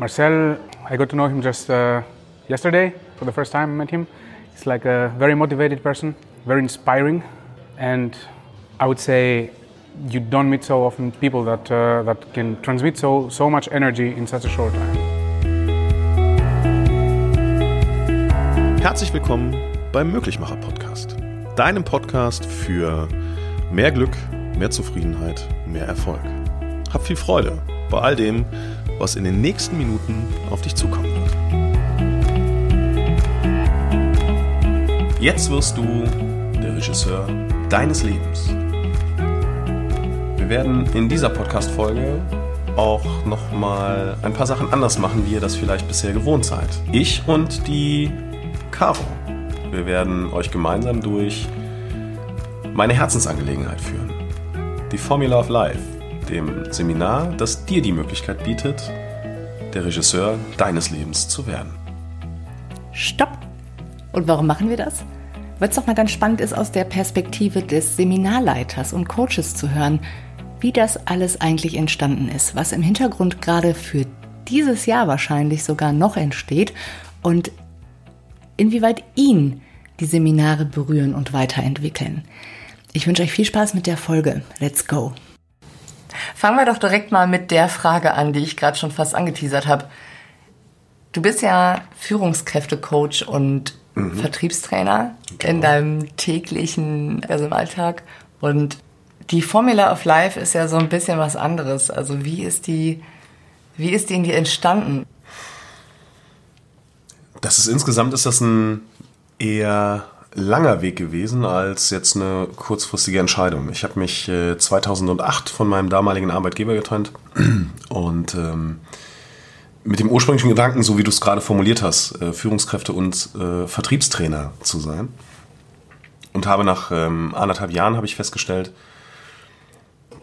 Marcel, I got to know him just uh, yesterday for the first time I met him. He's like a very motivated person, very inspiring, and I would say you don't meet so often people that, uh, that can transmit so, so much energy in such a short time. Herzlich willkommen beim Möglichmacher Podcast. Deinem Podcast für mehr Glück, mehr Zufriedenheit, mehr Erfolg. Hab viel Freude bei all dem, was in den nächsten Minuten auf dich zukommen wird. Jetzt wirst du der Regisseur deines Lebens. Wir werden in dieser Podcast-Folge auch nochmal ein paar Sachen anders machen, wie ihr das vielleicht bisher gewohnt seid. Ich und die Caro. Wir werden euch gemeinsam durch meine Herzensangelegenheit führen. Die Formula of Life, dem Seminar, das dir die Möglichkeit bietet, der Regisseur deines Lebens zu werden. Stopp! Und warum machen wir das? Weil es doch mal ganz spannend ist, aus der Perspektive des Seminarleiters und Coaches zu hören, wie das alles eigentlich entstanden ist, was im Hintergrund gerade für dieses Jahr wahrscheinlich sogar noch entsteht und inwieweit ihn die Seminare berühren und weiterentwickeln. Ich wünsche euch viel Spaß mit der Folge. Let's go! Fangen wir doch direkt mal mit der Frage an, die ich gerade schon fast angeteasert habe. Du bist ja Führungskräftecoach und mhm. Vertriebstrainer genau. in deinem täglichen, also im Alltag. Und die Formula of Life ist ja so ein bisschen was anderes. Also wie ist die, wie ist die in dir entstanden? Das ist insgesamt ist das ein eher langer Weg gewesen als jetzt eine kurzfristige Entscheidung. Ich habe mich äh, 2008 von meinem damaligen Arbeitgeber getrennt und ähm, mit dem ursprünglichen Gedanken, so wie du es gerade formuliert hast, äh, Führungskräfte und äh, Vertriebstrainer zu sein. Und habe nach ähm, anderthalb Jahren habe ich festgestellt,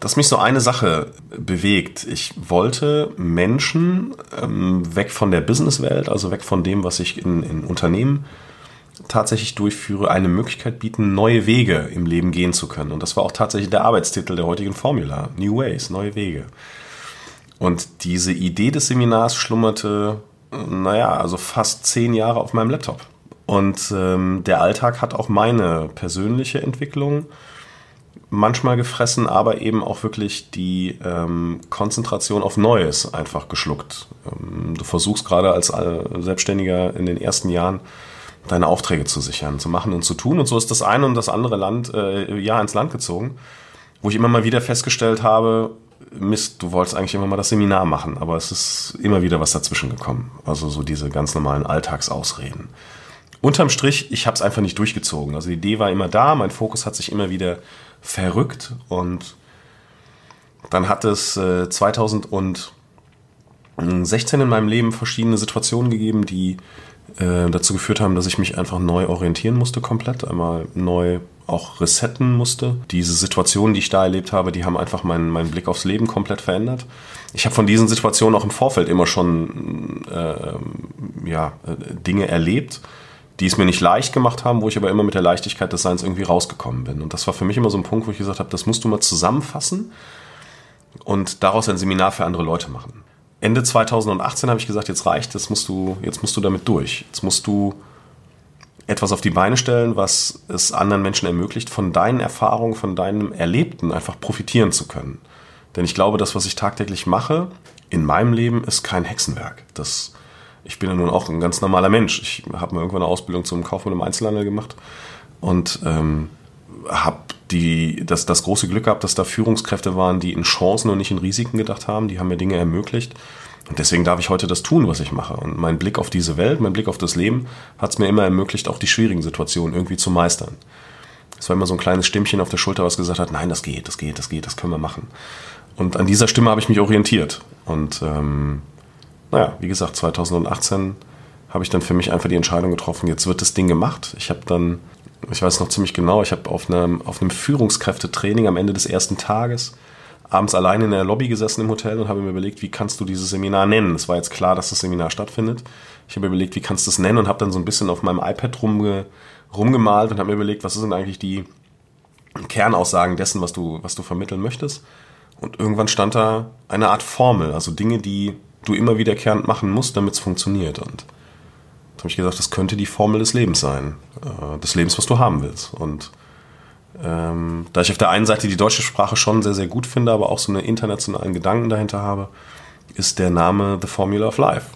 dass mich so eine Sache bewegt. Ich wollte Menschen ähm, weg von der Businesswelt, also weg von dem, was ich in, in Unternehmen tatsächlich durchführe, eine Möglichkeit bieten, neue Wege im Leben gehen zu können. Und das war auch tatsächlich der Arbeitstitel der heutigen Formula. New Ways, neue Wege. Und diese Idee des Seminars schlummerte, naja, also fast zehn Jahre auf meinem Laptop. Und ähm, der Alltag hat auch meine persönliche Entwicklung manchmal gefressen, aber eben auch wirklich die ähm, Konzentration auf Neues einfach geschluckt. Ähm, du versuchst gerade als äh, Selbstständiger in den ersten Jahren deine Aufträge zu sichern, zu machen und zu tun. Und so ist das eine und das andere Land äh, ja ins Land gezogen, wo ich immer mal wieder festgestellt habe, Mist, du wolltest eigentlich immer mal das Seminar machen, aber es ist immer wieder was dazwischen gekommen. Also so diese ganz normalen Alltagsausreden. Unterm Strich, ich habe es einfach nicht durchgezogen. Also die Idee war immer da, mein Fokus hat sich immer wieder verrückt und dann hat es äh, 2016 in meinem Leben verschiedene Situationen gegeben, die äh, dazu geführt haben, dass ich mich einfach neu orientieren musste komplett, einmal neu auch resetten musste. Diese Situationen, die ich da erlebt habe, die haben einfach meinen, meinen Blick aufs Leben komplett verändert. Ich habe von diesen Situationen auch im Vorfeld immer schon äh, ja, Dinge erlebt, die es mir nicht leicht gemacht haben, wo ich aber immer mit der Leichtigkeit des Seins irgendwie rausgekommen bin. Und das war für mich immer so ein Punkt, wo ich gesagt habe, das musst du mal zusammenfassen und daraus ein Seminar für andere Leute machen. Ende 2018 habe ich gesagt, jetzt reicht, jetzt musst du, jetzt musst du damit durch. Jetzt musst du etwas auf die Beine stellen, was es anderen Menschen ermöglicht, von deinen Erfahrungen, von deinem Erlebten einfach profitieren zu können. Denn ich glaube, das, was ich tagtäglich mache in meinem Leben, ist kein Hexenwerk. Das, ich bin ja nun auch ein ganz normaler Mensch. Ich habe mal irgendwann eine Ausbildung zum Kaufmann im Einzelhandel gemacht und ähm, habe die, das, das große Glück gehabt, dass da Führungskräfte waren, die in Chancen und nicht in Risiken gedacht haben. Die haben mir Dinge ermöglicht. Und deswegen darf ich heute das tun, was ich mache. Und mein Blick auf diese Welt, mein Blick auf das Leben hat es mir immer ermöglicht, auch die schwierigen Situationen irgendwie zu meistern. Es war immer so ein kleines Stimmchen auf der Schulter, was gesagt hat, nein, das geht, das geht, das geht, das können wir machen. Und an dieser Stimme habe ich mich orientiert. Und ähm, naja, wie gesagt, 2018 habe ich dann für mich einfach die Entscheidung getroffen, jetzt wird das Ding gemacht. Ich habe dann ich weiß noch ziemlich genau, ich habe auf einem, auf einem Führungskräftetraining am Ende des ersten Tages abends alleine in der Lobby gesessen im Hotel und habe mir überlegt, wie kannst du dieses Seminar nennen? Es war jetzt klar, dass das Seminar stattfindet. Ich habe mir überlegt, wie kannst du es nennen und habe dann so ein bisschen auf meinem iPad rumge, rumgemalt und habe mir überlegt, was sind eigentlich die Kernaussagen dessen, was du, was du vermitteln möchtest. Und irgendwann stand da eine Art Formel, also Dinge, die du immer wiederkehrend machen musst, damit es funktioniert. Und da habe ich gesagt, das könnte die Formel des Lebens sein. Äh, des Lebens, was du haben willst. Und ähm, da ich auf der einen Seite die deutsche Sprache schon sehr, sehr gut finde, aber auch so einen internationalen Gedanken dahinter habe, ist der Name The Formula of Life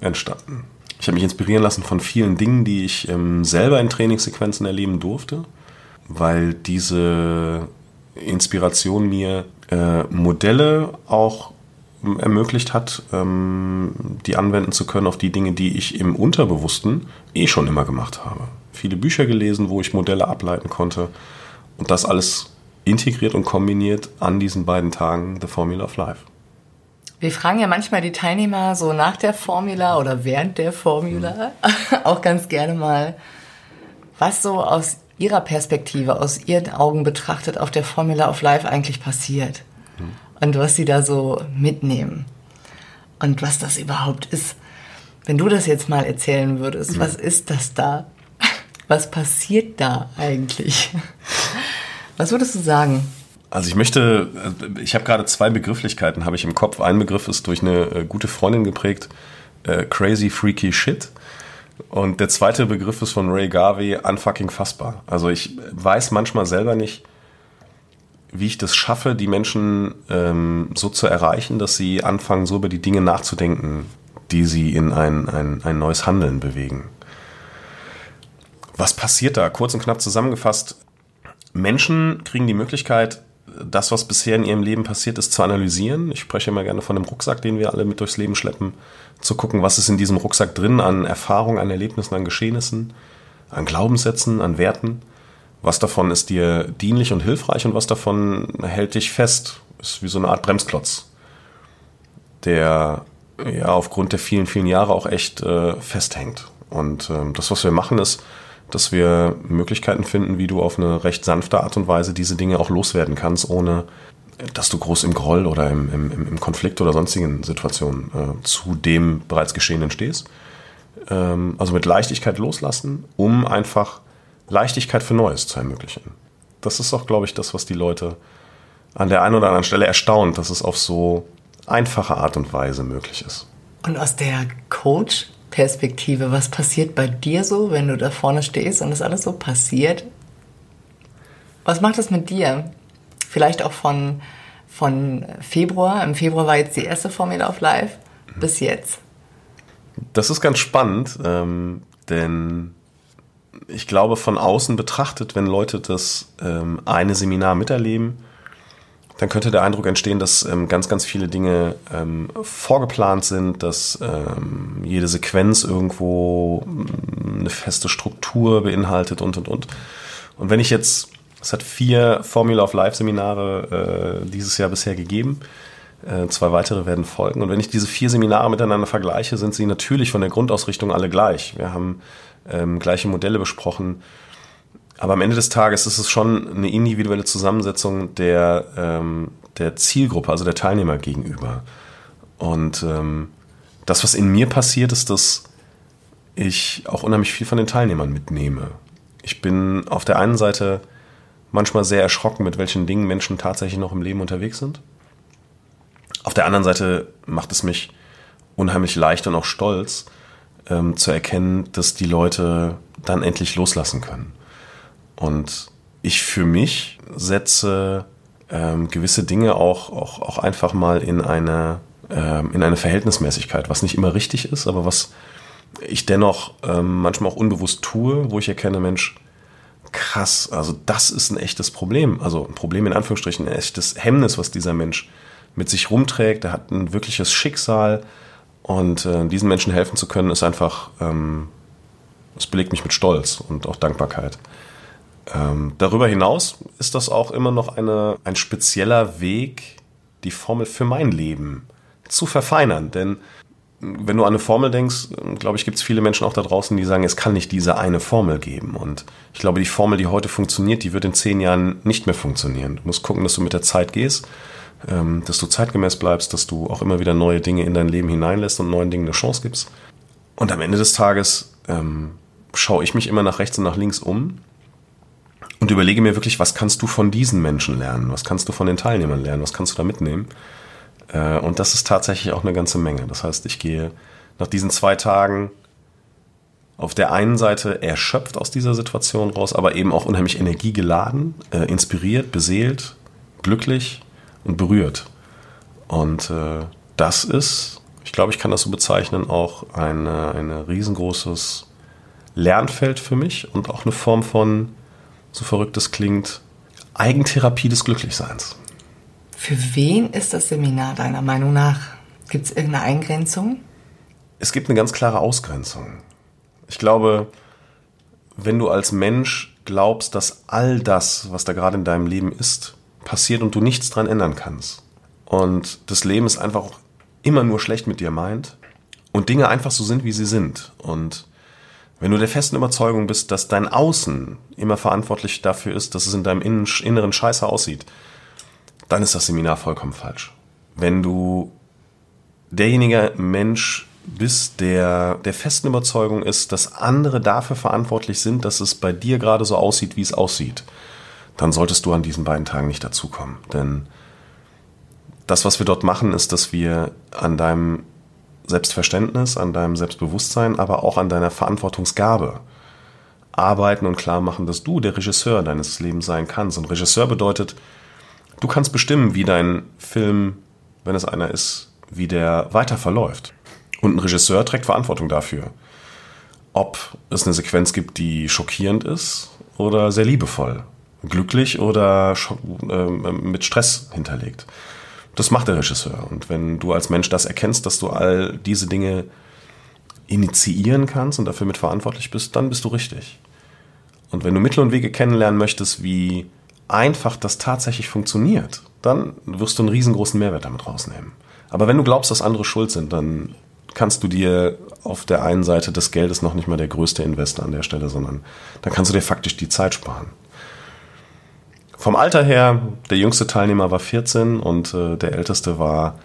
entstanden. Ich habe mich inspirieren lassen von vielen Dingen, die ich ähm, selber in Trainingssequenzen erleben durfte, weil diese Inspiration mir äh, Modelle auch ermöglicht hat, ähm, die anwenden zu können auf die Dinge, die ich im Unterbewussten eh schon immer gemacht habe. Viele Bücher gelesen, wo ich Modelle ableiten konnte und das alles integriert und kombiniert an diesen beiden Tagen The Formula of Life. Wir fragen ja manchmal die Teilnehmer so nach der Formula oder während der Formula mhm. auch ganz gerne mal, was so aus ihrer Perspektive, aus ihren Augen betrachtet auf der Formula of Life eigentlich passiert. Mhm. Und was sie da so mitnehmen. Und was das überhaupt ist. Wenn du das jetzt mal erzählen würdest, mhm. was ist das da? Was passiert da eigentlich? Was würdest du sagen? Also ich möchte, äh, ich habe gerade zwei Begrifflichkeiten, habe ich im Kopf. Ein Begriff ist durch eine äh, gute Freundin geprägt, äh, crazy freaky shit. Und der zweite Begriff ist von Ray Garvey, unfucking fassbar. Also ich weiß manchmal selber nicht, wie ich das schaffe, die Menschen ähm, so zu erreichen, dass sie anfangen, so über die Dinge nachzudenken, die sie in ein, ein, ein neues Handeln bewegen. Was passiert da? Kurz und knapp zusammengefasst. Menschen kriegen die Möglichkeit, das, was bisher in ihrem Leben passiert ist, zu analysieren. Ich spreche immer gerne von einem Rucksack, den wir alle mit durchs Leben schleppen, zu gucken, was ist in diesem Rucksack drin an Erfahrungen, an Erlebnissen, an Geschehnissen, an Glaubenssätzen, an Werten. Was davon ist dir dienlich und hilfreich und was davon hält dich fest. Ist wie so eine Art Bremsklotz, der ja aufgrund der vielen, vielen Jahre auch echt äh, festhängt. Und äh, das, was wir machen, ist, dass wir Möglichkeiten finden, wie du auf eine recht sanfte Art und Weise diese Dinge auch loswerden kannst, ohne dass du groß im Groll oder im, im, im Konflikt oder sonstigen Situationen äh, zu dem bereits Geschehenen stehst. Ähm, also mit Leichtigkeit loslassen, um einfach Leichtigkeit für Neues zu ermöglichen. Das ist auch, glaube ich, das, was die Leute an der einen oder anderen Stelle erstaunt, dass es auf so einfache Art und Weise möglich ist. Und aus der Coach Perspektive. Was passiert bei dir so, wenn du da vorne stehst und das alles so passiert? Was macht das mit dir? Vielleicht auch von, von Februar. Im Februar war jetzt die erste Formel auf Live bis jetzt. Das ist ganz spannend, ähm, denn ich glaube, von außen betrachtet, wenn Leute das ähm, eine Seminar miterleben, dann könnte der Eindruck entstehen, dass ähm, ganz, ganz viele Dinge ähm, vorgeplant sind, dass ähm, jede Sequenz irgendwo mm, eine feste Struktur beinhaltet und, und, und. Und wenn ich jetzt, es hat vier Formula of Life Seminare äh, dieses Jahr bisher gegeben, zwei weitere werden folgen. Und wenn ich diese vier Seminare miteinander vergleiche, sind sie natürlich von der Grundausrichtung alle gleich. Wir haben ähm, gleiche Modelle besprochen aber am Ende des Tages ist es schon eine individuelle Zusammensetzung der, ähm, der Zielgruppe, also der Teilnehmer gegenüber. Und ähm, das, was in mir passiert, ist, dass ich auch unheimlich viel von den Teilnehmern mitnehme. Ich bin auf der einen Seite manchmal sehr erschrocken, mit welchen Dingen Menschen tatsächlich noch im Leben unterwegs sind. Auf der anderen Seite macht es mich unheimlich leicht und auch stolz, ähm, zu erkennen, dass die Leute dann endlich loslassen können. Und ich für mich setze ähm, gewisse Dinge auch, auch, auch einfach mal in eine, ähm, in eine Verhältnismäßigkeit, was nicht immer richtig ist, aber was ich dennoch ähm, manchmal auch unbewusst tue, wo ich erkenne, Mensch, krass, also das ist ein echtes Problem. Also ein Problem in Anführungsstrichen, ein echtes Hemmnis, was dieser Mensch mit sich rumträgt. Er hat ein wirkliches Schicksal und äh, diesen Menschen helfen zu können, ist einfach, ähm, es belegt mich mit Stolz und auch Dankbarkeit. Ähm, darüber hinaus ist das auch immer noch eine, ein spezieller Weg, die Formel für mein Leben zu verfeinern. Denn wenn du an eine Formel denkst, glaube ich, gibt es viele Menschen auch da draußen, die sagen, es kann nicht diese eine Formel geben. Und ich glaube, die Formel, die heute funktioniert, die wird in zehn Jahren nicht mehr funktionieren. Du musst gucken, dass du mit der Zeit gehst, ähm, dass du zeitgemäß bleibst, dass du auch immer wieder neue Dinge in dein Leben hineinlässt und neuen Dingen eine Chance gibst. Und am Ende des Tages ähm, schaue ich mich immer nach rechts und nach links um und überlege mir wirklich, was kannst du von diesen Menschen lernen? Was kannst du von den Teilnehmern lernen? Was kannst du da mitnehmen? Äh, und das ist tatsächlich auch eine ganze Menge. Das heißt, ich gehe nach diesen zwei Tagen auf der einen Seite erschöpft aus dieser Situation raus, aber eben auch unheimlich energiegeladen, äh, inspiriert, beseelt, glücklich und berührt. Und äh, das ist, ich glaube, ich kann das so bezeichnen, auch ein eine riesengroßes Lernfeld für mich und auch eine Form von, so verrückt es klingt, Eigentherapie des Glücklichseins. Für wen ist das Seminar deiner Meinung nach? Gibt es irgendeine Eingrenzung? Es gibt eine ganz klare Ausgrenzung. Ich glaube, wenn du als Mensch glaubst, dass all das, was da gerade in deinem Leben ist, passiert und du nichts dran ändern kannst und das Leben ist einfach immer nur schlecht mit dir meint und Dinge einfach so sind, wie sie sind und wenn du der festen Überzeugung bist, dass dein Außen immer verantwortlich dafür ist, dass es in deinem Inneren scheiße aussieht, dann ist das Seminar vollkommen falsch. Wenn du derjenige Mensch bist, der der festen Überzeugung ist, dass andere dafür verantwortlich sind, dass es bei dir gerade so aussieht, wie es aussieht, dann solltest du an diesen beiden Tagen nicht dazukommen. Denn das, was wir dort machen, ist, dass wir an deinem Selbstverständnis, an deinem Selbstbewusstsein, aber auch an deiner Verantwortungsgabe arbeiten und klar machen, dass du der Regisseur deines Lebens sein kannst. Und Regisseur bedeutet, Du kannst bestimmen, wie dein Film, wenn es einer ist, wie der weiter verläuft. Und ein Regisseur trägt Verantwortung dafür. Ob es eine Sequenz gibt, die schockierend ist oder sehr liebevoll, glücklich oder äh, mit Stress hinterlegt. Das macht der Regisseur. Und wenn du als Mensch das erkennst, dass du all diese Dinge initiieren kannst und dafür mitverantwortlich bist, dann bist du richtig. Und wenn du Mittel und Wege kennenlernen möchtest, wie einfach das tatsächlich funktioniert, dann wirst du einen riesengroßen Mehrwert damit rausnehmen. Aber wenn du glaubst, dass andere schuld sind, dann kannst du dir auf der einen Seite des Geldes noch nicht mal der größte Investor an der Stelle, sondern dann kannst du dir faktisch die Zeit sparen. Vom Alter her, der jüngste Teilnehmer war 14 und äh, der älteste war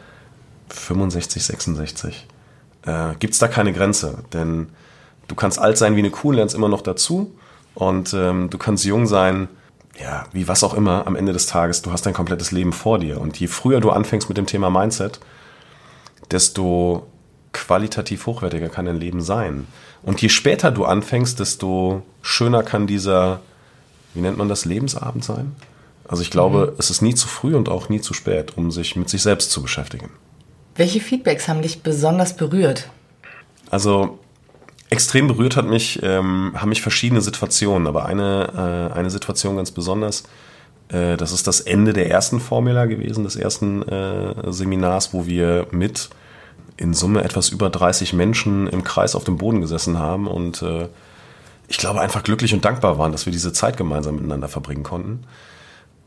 65, 66. Äh, Gibt es da keine Grenze, denn du kannst alt sein wie eine Kuh, lernst immer noch dazu und ähm, du kannst jung sein, ja, wie was auch immer, am Ende des Tages, du hast dein komplettes Leben vor dir. Und je früher du anfängst mit dem Thema Mindset, desto qualitativ hochwertiger kann dein Leben sein. Und je später du anfängst, desto schöner kann dieser, wie nennt man das, Lebensabend sein? Also ich glaube, mhm. es ist nie zu früh und auch nie zu spät, um sich mit sich selbst zu beschäftigen. Welche Feedbacks haben dich besonders berührt? Also extrem berührt hat mich, ähm, haben mich verschiedene Situationen, aber eine, äh, eine Situation ganz besonders. Äh, das ist das Ende der ersten Formula gewesen, des ersten äh, Seminars, wo wir mit in Summe etwas über 30 Menschen im Kreis auf dem Boden gesessen haben und äh, ich glaube einfach glücklich und dankbar waren, dass wir diese Zeit gemeinsam miteinander verbringen konnten.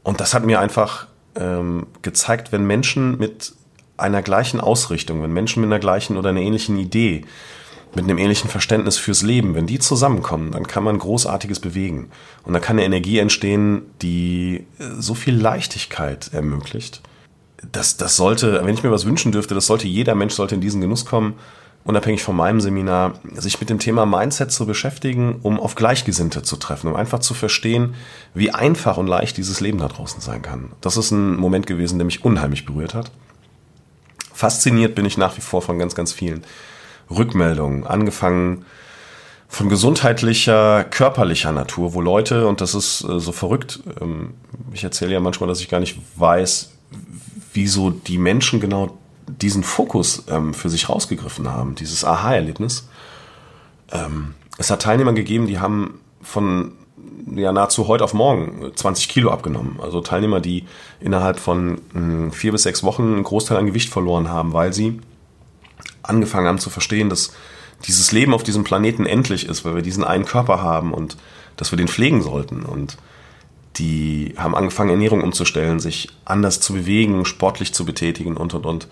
Und das hat mir einfach ähm, gezeigt, wenn Menschen mit einer gleichen Ausrichtung, wenn Menschen mit einer gleichen oder einer ähnlichen Idee mit einem ähnlichen Verständnis fürs Leben, wenn die zusammenkommen, dann kann man Großartiges bewegen. Und dann kann eine Energie entstehen, die äh, so viel Leichtigkeit ermöglicht. Das, das sollte, wenn ich mir was wünschen dürfte, das sollte jeder Mensch sollte in diesen Genuss kommen, unabhängig von meinem Seminar, sich mit dem Thema Mindset zu beschäftigen, um auf Gleichgesinnte zu treffen, um einfach zu verstehen, wie einfach und leicht dieses Leben da draußen sein kann. Das ist ein Moment gewesen, der mich unheimlich berührt hat. Fasziniert bin ich nach wie vor von ganz, ganz vielen Rückmeldungen, angefangen von gesundheitlicher, körperlicher Natur, wo Leute, und das ist äh, so verrückt, ähm, ich erzähle ja manchmal, dass ich gar nicht weiß, wieso die Menschen genau diesen Fokus ähm, für sich rausgegriffen haben, dieses Aha-Erlebnis. Ähm, es hat Teilnehmer gegeben, die haben von ja nahezu heute auf morgen 20 Kilo abgenommen. Also Teilnehmer, die innerhalb von mh, vier bis sechs Wochen einen Großteil an Gewicht verloren haben, weil sie angefangen haben zu verstehen, dass dieses Leben auf diesem Planeten endlich ist, weil wir diesen einen Körper haben und dass wir den pflegen sollten. Und die haben angefangen, Ernährung umzustellen, sich anders zu bewegen, sportlich zu betätigen und, und, und.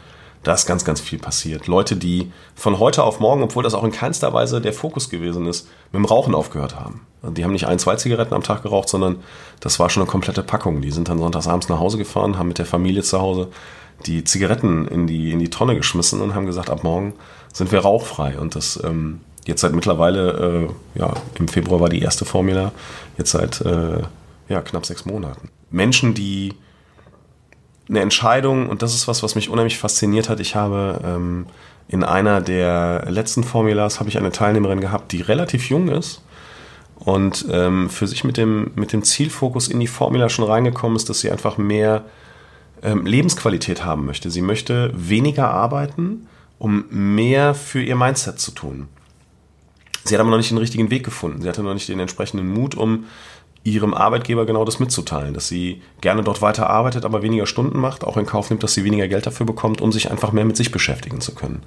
Da ist ganz, ganz viel passiert. Leute, die von heute auf morgen, obwohl das auch in keinster Weise der Fokus gewesen ist, mit dem Rauchen aufgehört haben. Also die haben nicht ein, zwei Zigaretten am Tag geraucht, sondern das war schon eine komplette Packung. Die sind dann sonntagsabends nach Hause gefahren, haben mit der Familie zu Hause die Zigaretten in die, in die Tonne geschmissen und haben gesagt, ab morgen sind wir rauchfrei. Und das ähm, jetzt seit mittlerweile, äh, ja, im Februar war die erste Formula, jetzt seit äh, ja, knapp sechs Monaten. Menschen, die eine Entscheidung und das ist was, was mich unheimlich fasziniert hat. Ich habe ähm, in einer der letzten Formulas habe ich eine Teilnehmerin gehabt, die relativ jung ist und ähm, für sich mit dem, mit dem Zielfokus in die Formula schon reingekommen ist, dass sie einfach mehr ähm, Lebensqualität haben möchte. Sie möchte weniger arbeiten, um mehr für ihr Mindset zu tun. Sie hat aber noch nicht den richtigen Weg gefunden. Sie hatte noch nicht den entsprechenden Mut, um ihrem Arbeitgeber genau das mitzuteilen, dass sie gerne dort weiter arbeitet, aber weniger Stunden macht, auch in Kauf nimmt, dass sie weniger Geld dafür bekommt, um sich einfach mehr mit sich beschäftigen zu können.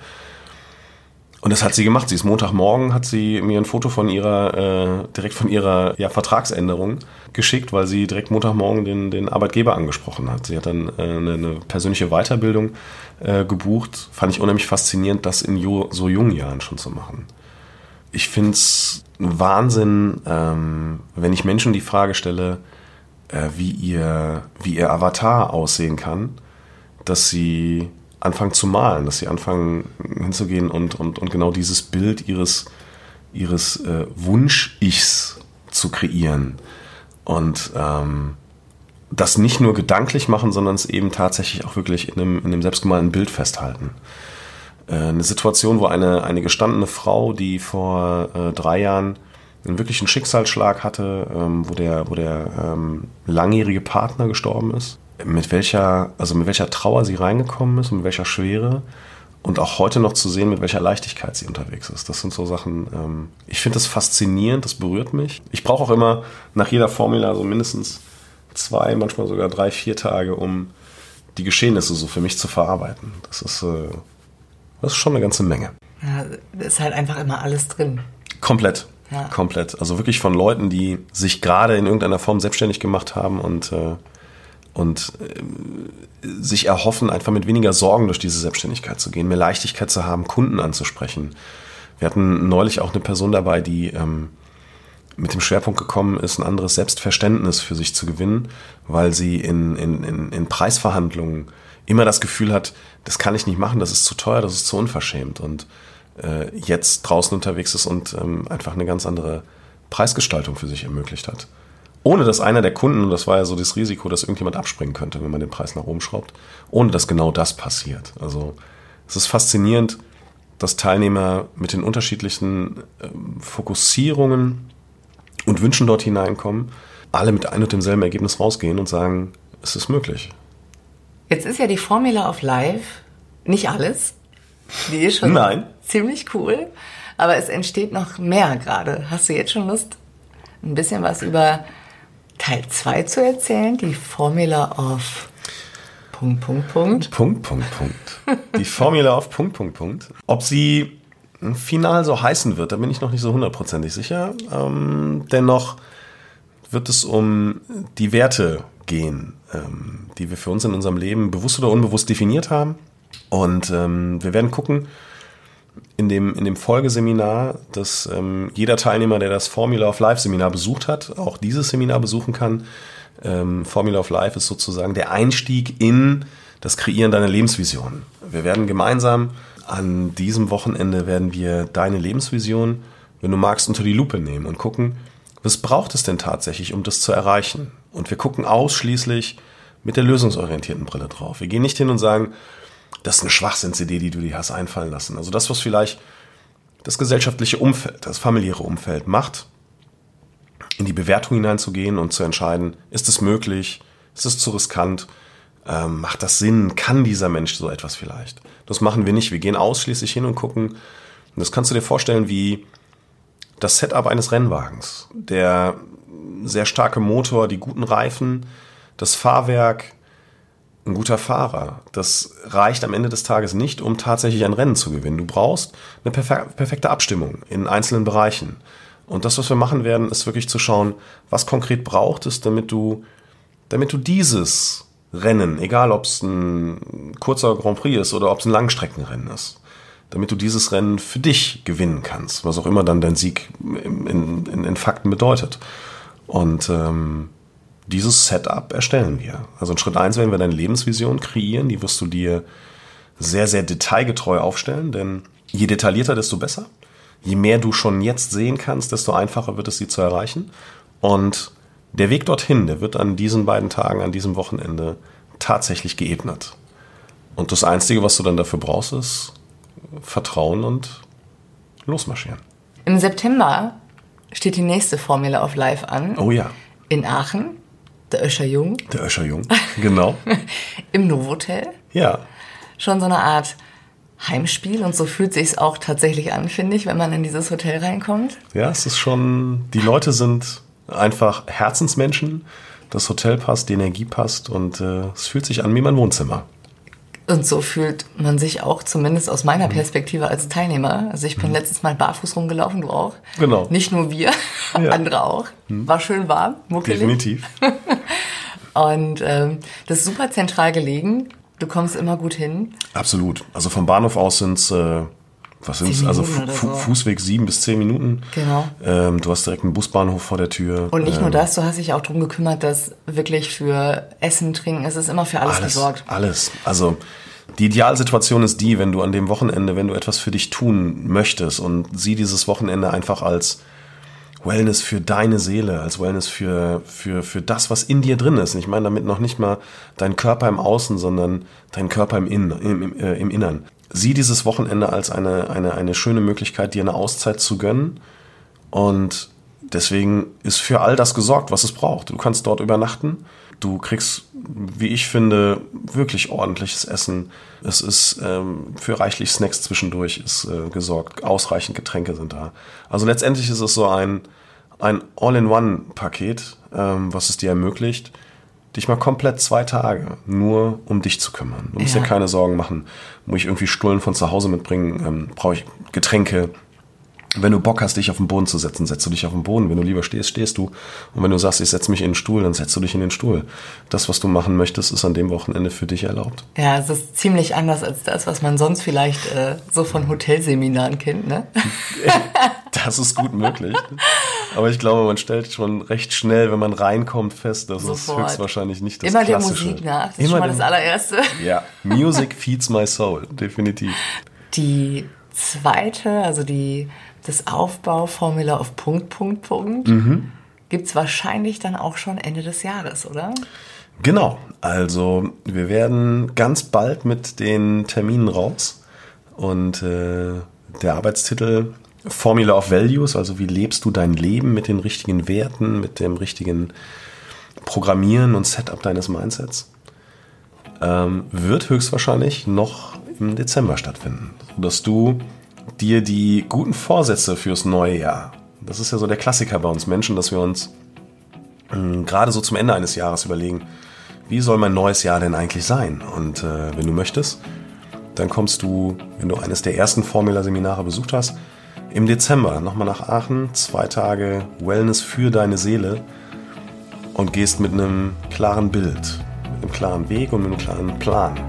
Und das hat sie gemacht. Sie ist Montagmorgen, hat sie mir ein Foto von ihrer, äh, direkt von ihrer ja, Vertragsänderung geschickt, weil sie direkt Montagmorgen den, den Arbeitgeber angesprochen hat. Sie hat dann äh, eine, eine persönliche Weiterbildung äh, gebucht. Fand ich unheimlich faszinierend, das in jo, so jungen Jahren schon zu machen. Ich finde es Wahnsinn, ähm, wenn ich Menschen die Frage stelle, äh, wie, ihr, wie ihr Avatar aussehen kann, dass sie anfangen zu malen, dass sie anfangen hinzugehen und, und, und genau dieses Bild ihres, ihres äh, Wunsch-Ichs zu kreieren. Und ähm, das nicht nur gedanklich machen, sondern es eben tatsächlich auch wirklich in einem, in einem selbstgemalten Bild festhalten. Äh, eine Situation, wo eine, eine gestandene Frau, die vor äh, drei Jahren einen wirklichen Schicksalsschlag hatte, ähm, wo der, wo der ähm, langjährige Partner gestorben ist, mit welcher, also mit welcher Trauer sie reingekommen ist und mit welcher Schwere und auch heute noch zu sehen, mit welcher Leichtigkeit sie unterwegs ist. Das sind so Sachen, ähm, ich finde das faszinierend, das berührt mich. Ich brauche auch immer nach jeder Formula so mindestens zwei, manchmal sogar drei, vier Tage, um die Geschehnisse so für mich zu verarbeiten. Das ist, äh, das ist schon eine ganze Menge. Ja, ist halt einfach immer alles drin. Komplett. Ja. Komplett. Also wirklich von Leuten, die sich gerade in irgendeiner Form selbstständig gemacht haben und äh, und äh, sich erhoffen, einfach mit weniger Sorgen durch diese Selbstständigkeit zu gehen, mehr Leichtigkeit zu haben, Kunden anzusprechen. Wir hatten neulich auch eine Person dabei, die ähm, mit dem Schwerpunkt gekommen ist, ein anderes Selbstverständnis für sich zu gewinnen, weil sie in, in, in, in Preisverhandlungen immer das Gefühl hat, das kann ich nicht machen, das ist zu teuer, das ist zu unverschämt. Und äh, jetzt draußen unterwegs ist und ähm, einfach eine ganz andere Preisgestaltung für sich ermöglicht hat ohne dass einer der Kunden, und das war ja so das Risiko, dass irgendjemand abspringen könnte, wenn man den Preis nach oben schraubt, ohne dass genau das passiert. Also es ist faszinierend, dass Teilnehmer mit den unterschiedlichen ähm, Fokussierungen und Wünschen dort hineinkommen, alle mit ein und demselben Ergebnis rausgehen und sagen, es ist möglich. Jetzt ist ja die Formula of Life nicht alles. Die ist schon Nein. ziemlich cool. Aber es entsteht noch mehr gerade. Hast du jetzt schon Lust, ein bisschen was über Teil 2 zu erzählen, die Formula of Punkt, Punkt, Punkt. Punkt, Punkt, Punkt. Die Formula auf Punkt, Punkt, Punkt. Ob sie final so heißen wird, da bin ich noch nicht so hundertprozentig sicher. Ähm, dennoch wird es um die Werte gehen, ähm, die wir für uns in unserem Leben bewusst oder unbewusst definiert haben. Und ähm, wir werden gucken, in dem, in dem Folgeseminar, dass ähm, jeder Teilnehmer, der das Formula of Life Seminar besucht hat, auch dieses Seminar besuchen kann. Ähm, Formula of Life ist sozusagen der Einstieg in das Kreieren deiner Lebensvision. Wir werden gemeinsam an diesem Wochenende werden wir deine Lebensvision, wenn du magst, unter die Lupe nehmen und gucken, was braucht es denn tatsächlich, um das zu erreichen? Und wir gucken ausschließlich mit der lösungsorientierten Brille drauf. Wir gehen nicht hin und sagen, das ist eine Schwachsinnsidee, die du dir hast einfallen lassen. Also das, was vielleicht das gesellschaftliche Umfeld, das familiäre Umfeld macht, in die Bewertung hineinzugehen und zu entscheiden, ist es möglich, ist es zu riskant, ähm, macht das Sinn, kann dieser Mensch so etwas vielleicht? Das machen wir nicht. Wir gehen ausschließlich hin und gucken. Und das kannst du dir vorstellen wie das Setup eines Rennwagens. Der sehr starke Motor, die guten Reifen, das Fahrwerk, ein guter Fahrer. Das reicht am Ende des Tages nicht, um tatsächlich ein Rennen zu gewinnen. Du brauchst eine perfekte Abstimmung in einzelnen Bereichen. Und das, was wir machen werden, ist wirklich zu schauen, was konkret braucht es, damit du, damit du dieses Rennen, egal ob es ein kurzer Grand Prix ist oder ob es ein Langstreckenrennen ist, damit du dieses Rennen für dich gewinnen kannst, was auch immer dann dein Sieg in, in, in Fakten bedeutet. Und ähm, dieses Setup erstellen wir. Also in Schritt eins werden wir deine Lebensvision kreieren, die wirst du dir sehr, sehr detailgetreu aufstellen, denn je detaillierter, desto besser. Je mehr du schon jetzt sehen kannst, desto einfacher wird es, sie zu erreichen. Und der Weg dorthin, der wird an diesen beiden Tagen, an diesem Wochenende tatsächlich geebnet. Und das Einzige, was du dann dafür brauchst, ist Vertrauen und losmarschieren. Im September steht die nächste Formula of Life an. Oh ja. In Aachen, der Öscher Jung. Der Öscher Jung, genau. Im Novotel. Ja. Schon so eine Art Heimspiel und so fühlt sich's auch tatsächlich an, finde ich, wenn man in dieses Hotel reinkommt. Ja, es ist schon, die Leute sind einfach Herzensmenschen. Das Hotel passt, die Energie passt und äh, es fühlt sich an wie mein Wohnzimmer. Und so fühlt man sich auch, zumindest aus meiner Perspektive als Teilnehmer. Also ich bin letztes Mal barfuß rumgelaufen, du auch. Genau. Nicht nur wir, Ja. andere auch. War schön warm, muckelig. Definitiv. Und ähm, das ist super zentral gelegen. Du kommst immer gut hin. Absolut. Also vom Bahnhof aus sind's äh, was sind's? Zehn Also Fu so. Fußweg sieben bis zehn Minuten. Genau. Ähm, du hast direkt einen Busbahnhof vor der Tür. Und nicht nur Ähm, das, du hast dich auch darum gekümmert, dass wirklich für Essen, Trinken, es ist immer für alles, alles, gesorgt. alles. Also die Idealsituation ist die, wenn du an dem Wochenende, wenn du etwas für dich tun möchtest und sieh dieses Wochenende einfach als Wellness für deine Seele, als Wellness für, für, für das, was in dir drin ist. Und ich meine damit noch nicht mal dein Körper im Außen, sondern dein Körper im, in, im, im, äh, im Innern. Sieh dieses Wochenende als eine, eine, eine schöne Möglichkeit, dir eine Auszeit zu gönnen. Und deswegen ist für all das gesorgt, was es braucht. Du kannst dort übernachten. Du kriegst, wie ich finde, wirklich ordentliches Essen. Es ist ähm, für reichlich Snacks zwischendurch ist äh, gesorgt. Ausreichend Getränke sind da. Also letztendlich ist es so ein, ein All-in-One-Paket, ähm, was es dir ermöglicht, dich mal komplett zwei Tage nur um dich zu kümmern. Du musst Ja. dir keine Sorgen machen. Muss ich irgendwie Stullen von zu Hause mitbringen? Ähm, Brauche ich Getränke? Wenn du Bock hast, dich auf den Boden zu setzen, setzt du dich auf den Boden. Wenn du lieber stehst, stehst du. Und wenn du sagst, ich setze mich in den Stuhl, dann setzt du dich in den Stuhl. Das, was du machen möchtest, ist an dem Wochenende für dich erlaubt. Ja, es ist ziemlich anders als das, was man sonst vielleicht äh, so von Hotelseminaren kennt, ne? Das ist gut möglich. Aber ich glaube, man stellt schon recht schnell, wenn man reinkommt, fest, dass es höchstwahrscheinlich nicht das Immer der Klassische. Musik nach, das ist Immer schon mal der- das allererste. Ja, Music feeds my soul, definitiv. Die zweite, also die, das Aufbauformula auf Punkt, Punkt, Punkt, Mhm. gibt's wahrscheinlich dann auch schon Ende des Jahres, oder? Genau, also wir werden ganz bald mit den Terminen raus und äh, der Arbeitstitel Formula of Values, also wie lebst du dein Leben mit den richtigen Werten, mit dem richtigen Programmieren und Setup deines Mindsets, ähm, wird höchstwahrscheinlich noch im Dezember stattfinden, sodass du dir die guten Vorsätze fürs neue Jahr, das ist ja so der Klassiker bei uns Menschen, dass wir uns mh, gerade so zum Ende eines Jahres überlegen, wie soll mein neues Jahr denn eigentlich sein? Und äh, wenn du möchtest, dann kommst du, wenn du eines der ersten Formula-Seminare besucht hast, im Dezember nochmal nach Aachen, zwei Tage Wellness für deine Seele und gehst mit einem klaren Bild, mit einem klaren Weg und mit einem klaren Plan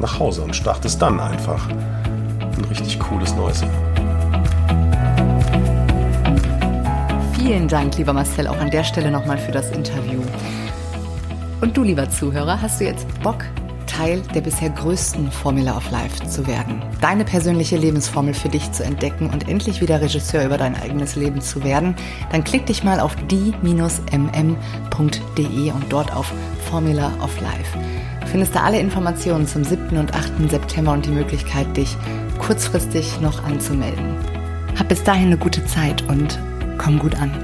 nach Hause und startest dann einfach ein richtig cooles neues Jahr. Vielen Dank, lieber Marcel, auch an der Stelle nochmal für das Interview. Und du, lieber Zuhörer, hast du jetzt Bock, Teil der bisher größten Formula of Life zu werden? Deine persönliche Lebensformel für dich zu entdecken und endlich wieder Regisseur über dein eigenes Leben zu werden? Dann klick dich mal auf die-mm.de und dort auf Formula of Life. Du findest da alle Informationen zum 7. und 8. September und die Möglichkeit, dich kurzfristig noch anzumelden. Hab bis dahin eine gute Zeit und komm gut an.